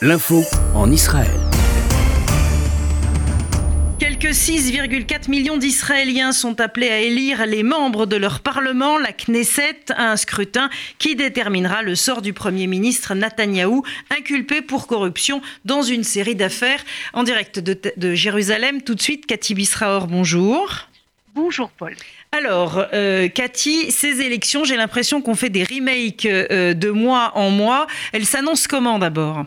L'info en Israël. Quelques 6,4 millions d'Israéliens sont appelés à élire les membres de leur Parlement, la Knesset, un scrutin qui déterminera le sort du Premier ministre Netanyahou, inculpé pour corruption dans une série d'affaires. En direct de, Jérusalem, tout de suite, Cathy Bisraor, bonjour. Bonjour Paul. Alors, euh, Cathy, ces élections, j'ai l'impression qu'on fait des remakes euh, de mois en mois. Elles s'annoncent comment d'abord?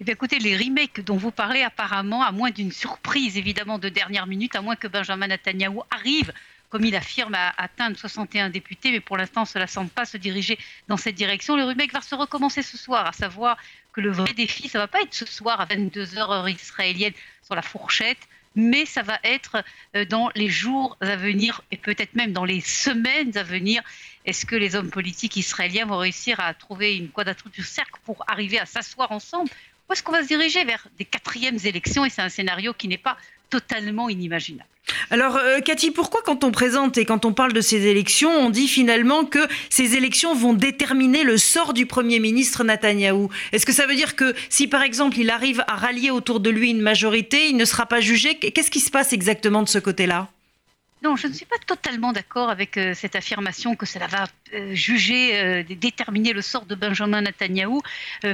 Eh écoutez, les remakes dont vous parlez, apparemment, à moins d'une surprise évidemment de dernière minute, à moins que Benjamin Netanyahu arrive comme il affirme, à atteindre 61 députés, mais pour l'instant, cela ne semble pas se diriger dans cette direction. Le remake va se recommencer ce soir, à savoir que le vrai défi, ça ne va pas être ce soir à 22h heure israélienne sur la fourchette, mais ça va être euh, dans les jours à venir et peut-être même dans les semaines à venir. Est-ce que les hommes politiques israéliens vont réussir à trouver une quadrature du cercle pour arriver à s'asseoir ensemble où est-ce qu'on va se diriger vers des quatrièmes élections Et c'est un scénario qui n'est pas totalement inimaginable. Alors, euh, Cathy, pourquoi quand on présente et quand on parle de ces élections, on dit finalement que ces élections vont déterminer le sort du Premier ministre Netanyahou? Est-ce que ça veut dire que si, par exemple, il arrive à rallier autour de lui une majorité, il ne sera pas jugé? Qu'est-ce qui se passe exactement de ce côté-là? Non, je ne suis pas totalement d'accord avec euh, cette affirmation que cela va euh, juger, euh, déterminer le sort de Benjamin Netanyahou,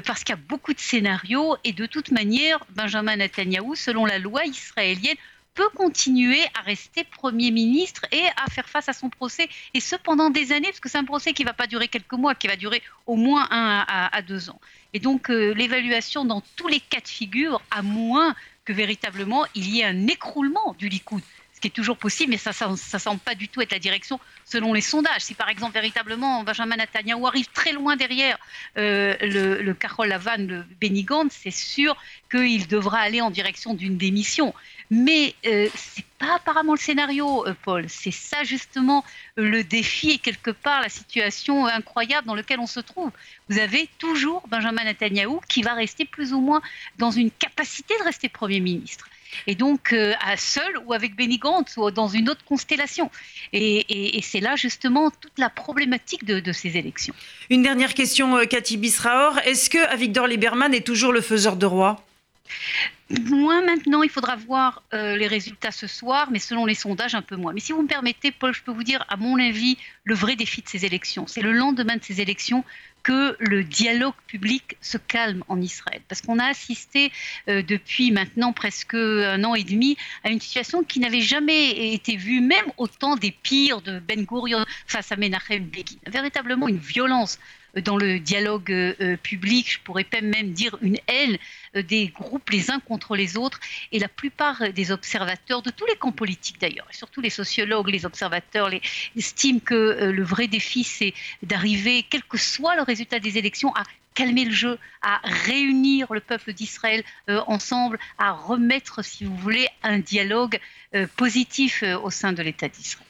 parce qu'il y a beaucoup de scénarios et de toute manière, Benjamin Netanyahou, selon la loi israélienne, peut continuer à rester Premier ministre et à faire face à son procès, et ce pendant des années, parce que c'est un procès qui ne va pas durer quelques mois, qui va durer au moins un à, deux ans. Et donc l'évaluation dans tous les cas de figure, à moins que véritablement il y ait un écroulement du Likoud qui est toujours possible, mais ça ne semble pas du tout être la direction selon les sondages. Si par exemple véritablement Benjamin Netanyahu arrive très loin derrière euh, le, le Carole Lavan, le Benny c'est sûr qu'il devra aller en direction d'une démission. Mais euh, ce n'est pas apparemment le scénario, euh, Paul. C'est ça justement le défi et quelque part la situation incroyable dans laquelle on se trouve. Vous avez toujours Benjamin Netanyahu qui va rester plus ou moins dans une capacité de rester Premier ministre et donc euh, seul ou avec Benny Gantz ou dans une autre constellation. Et, c'est là justement toute la problématique de, ces élections. Une dernière question, euh, Cathy Bisraor. Est-ce que Avigdor Lieberman est toujours le faiseur de roi? Moins maintenant, il faudra voir euh, les résultats ce soir, mais selon les sondages, un peu moins. Mais si vous me permettez, Paul, je peux vous dire, à mon avis, le vrai défi de ces élections, c'est le lendemain de ces élections que le dialogue public se calme en Israël. Parce qu'on a assisté euh, depuis maintenant presque un an et demi à une situation qui n'avait jamais été vue, même au temps des pires de Ben Gurion face à Menachem Begin. Véritablement une violence dans le dialogue euh, public, je pourrais même dire une haine euh, des groupes les uns contre les autres. Et la plupart des observateurs, de tous les camps politiques d'ailleurs, et surtout les sociologues, les observateurs, estiment que euh, le vrai défi, c'est d'arriver, quel que soit le résultat des élections, à calmer le jeu, à réunir le peuple d'Israël ensemble, à remettre, si vous voulez, un dialogue positif au sein de l'État d'Israël.